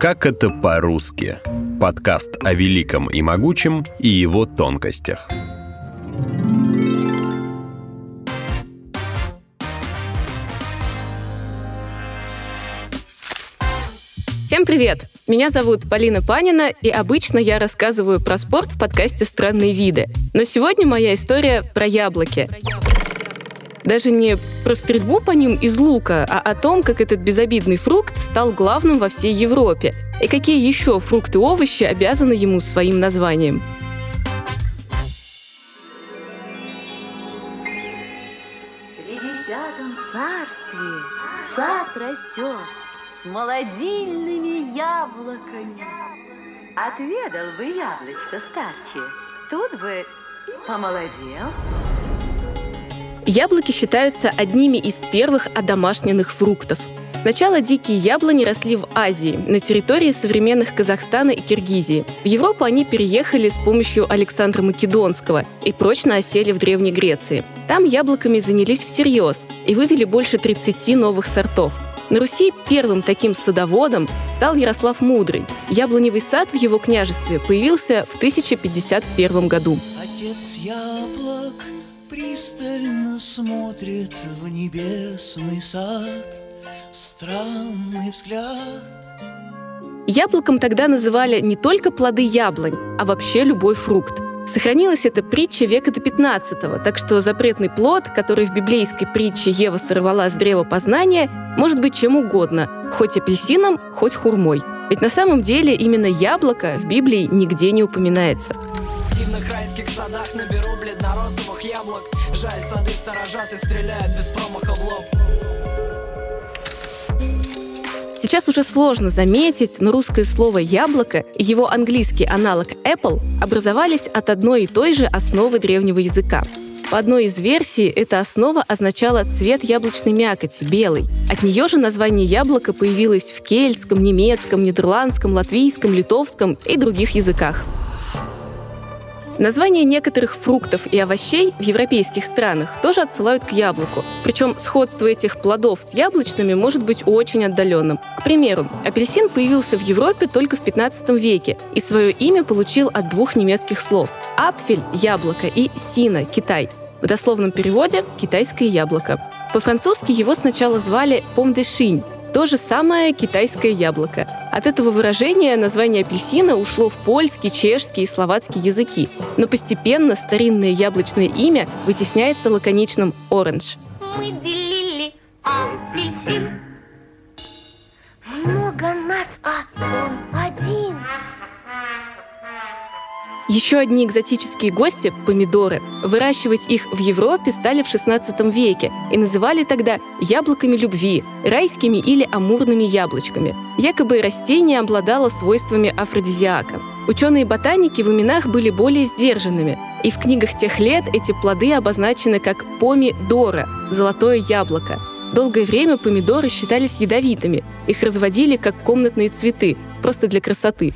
Как это по-русски? Подкаст о великом и могучем и его тонкостях. Всем привет! Меня зовут Полина Панина, и обычно я рассказываю про спорт в подкасте «Странные виды». Но сегодня моя история про яблоки. Даже не про стрельбу по ним из лука, а о том, как этот безобидный фрукт стал главным во всей Европе, и какие еще фрукты и овощи обязаны ему своим названием. При десятом царстве сад растет, с молодильными яблоками. Отведал бы яблочко старче, тут бы и помолодел. Яблоки считаются одними из первых одомашненных фруктов. Сначала дикие яблони росли в Азии, на территории современных Казахстана и Киргизии. В Европу они переехали с помощью Александра Македонского и прочно осели в Древней Греции. Там яблоками занялись всерьез и вывели больше 30 новых сортов – на Руси первым таким садоводом стал Ярослав Мудрый. Яблоневый сад в его княжестве появился в 1051 году. Отец яблок пристально смотрит в небесный сад. Странный взгляд. Яблоком тогда называли не только плоды яблонь, а вообще любой фрукт. Сохранилась эта притча века до 15 так что запретный плод, который в библейской притче Ева сорвала с древа познания, может быть чем угодно, хоть апельсином, хоть хурмой. Ведь на самом деле именно яблоко в Библии нигде не упоминается. Дивных райских садах наберу бледно-розовых яблок. Жаль, сады сторожат и стреляют без промаха в лоб. Сейчас уже сложно заметить, но русское слово «яблоко» и его английский аналог «apple» образовались от одной и той же основы древнего языка. По одной из версий, эта основа означала цвет яблочной мякоти, белый. От нее же название яблока появилось в кельтском, немецком, нидерландском, латвийском, литовском и других языках. Названия некоторых фруктов и овощей в европейских странах тоже отсылают к яблоку. Причем сходство этих плодов с яблочными может быть очень отдаленным. К примеру, апельсин появился в Европе только в 15 веке и свое имя получил от двух немецких слов – апфель – яблоко и сина – Китай. В дословном переводе – китайское яблоко. По-французски его сначала звали пом де шинь, то же самое китайское яблоко. От этого выражения название апельсина ушло в польский, чешский и словацкий языки, но постепенно старинное яблочное имя вытесняется лаконичным «оранж». Мы делили апельсин. Много нас, а он Еще одни экзотические гости – помидоры. Выращивать их в Европе стали в XVI веке и называли тогда яблоками любви, райскими или амурными яблочками. Якобы растение обладало свойствами афродизиака. Ученые-ботаники в именах были более сдержанными, и в книгах тех лет эти плоды обозначены как помидора – золотое яблоко. Долгое время помидоры считались ядовитыми, их разводили как комнатные цветы, просто для красоты.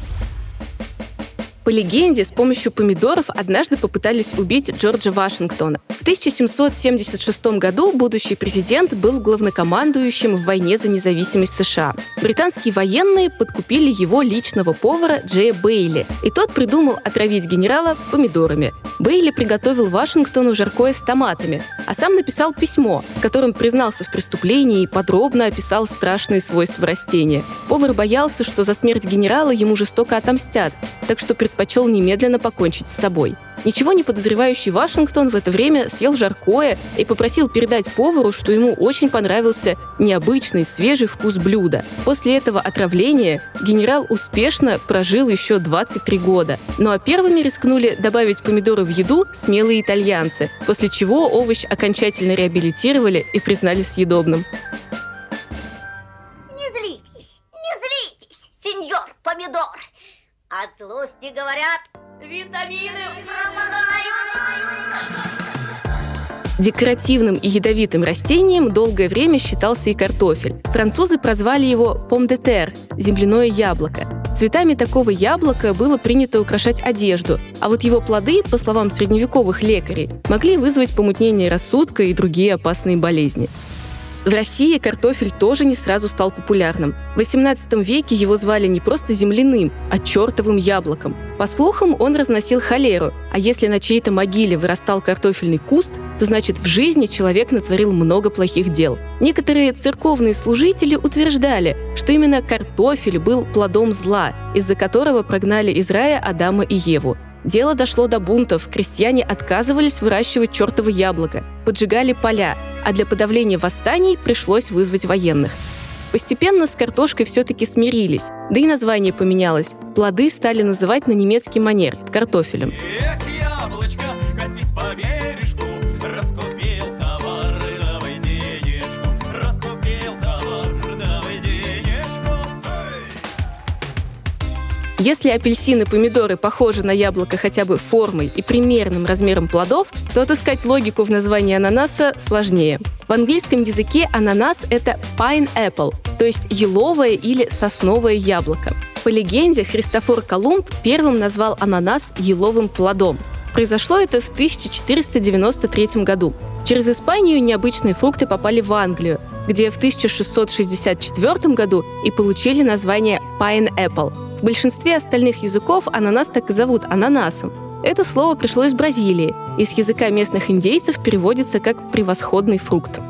По легенде, с помощью помидоров однажды попытались убить Джорджа Вашингтона. В 1776 году будущий президент был главнокомандующим в войне за независимость США. Британские военные подкупили его личного повара Джея Бейли, и тот придумал отравить генерала помидорами. Бейли приготовил Вашингтону жаркое с томатами, а сам написал письмо, в котором признался в преступлении и подробно описал страшные свойства растения. Повар боялся, что за смерть генерала ему жестоко отомстят, так что предпочел немедленно покончить с собой. Ничего не подозревающий Вашингтон в это время съел жаркое и попросил передать повару, что ему очень понравился необычный свежий вкус блюда. После этого отравления генерал успешно прожил еще 23 года. Ну а первыми рискнули добавить помидоры в еду смелые итальянцы, после чего овощ окончательно реабилитировали и признали съедобным. От злости говорят, витамины Декоративным и ядовитым растением долгое время считался и картофель. Французы прозвали его «пом де тер» – земляное яблоко. Цветами такого яблока было принято украшать одежду, а вот его плоды, по словам средневековых лекарей, могли вызвать помутнение рассудка и другие опасные болезни. В России картофель тоже не сразу стал популярным. В XVIII веке его звали не просто земляным, а чертовым яблоком. По слухам, он разносил холеру, а если на чьей-то могиле вырастал картофельный куст, то значит в жизни человек натворил много плохих дел. Некоторые церковные служители утверждали, что именно картофель был плодом зла, из-за которого прогнали из рая Адама и Еву. Дело дошло до бунтов, крестьяне отказывались выращивать чертово яблоко, поджигали поля, а для подавления восстаний пришлось вызвать военных. Постепенно с картошкой все-таки смирились, да и название поменялось. Плоды стали называть на немецкий манер – картофелем. Эх, яблочко, Если апельсины и помидоры похожи на яблоко хотя бы формой и примерным размером плодов, то отыскать логику в названии ананаса сложнее. В английском языке ананас — это pineapple, то есть еловое или сосновое яблоко. По легенде, Христофор Колумб первым назвал ананас еловым плодом. Произошло это в 1493 году. Через Испанию необычные фрукты попали в Англию, где в 1664 году и получили название pineapple. В большинстве остальных языков ананас так и зовут ананасом. Это слово пришло из Бразилии и с языка местных индейцев переводится как «превосходный фрукт».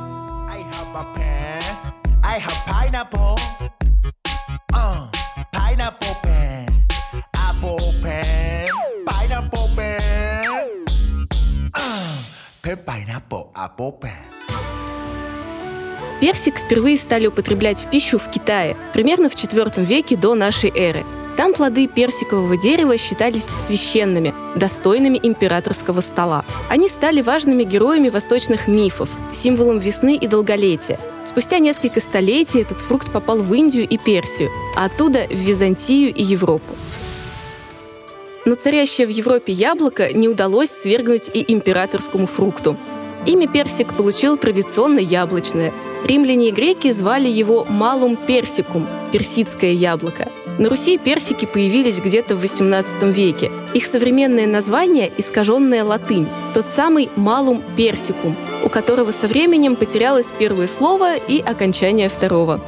Pineapple. Apple Персик впервые стали употреблять в пищу в Китае, примерно в IV веке до нашей эры. Там плоды персикового дерева считались священными, достойными императорского стола. Они стали важными героями восточных мифов, символом весны и долголетия. Спустя несколько столетий этот фрукт попал в Индию и Персию, а оттуда в Византию и Европу. Но царящее в Европе яблоко не удалось свергнуть и императорскому фрукту. Имя персик получил традиционно яблочное. Римляне и греки звали его малум персикум – персидское яблоко. На Руси персики появились где-то в XVIII веке. Их современное название – искаженная латынь, тот самый малум персикум, у которого со временем потерялось первое слово и окончание второго.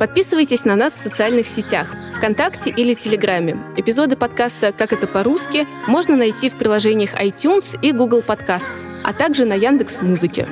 Подписывайтесь на нас в социальных сетях, ВКонтакте или Телеграме. Эпизоды подкаста «Как это по-русски» можно найти в приложениях iTunes и Google Podcasts, а также на Яндекс Музыке.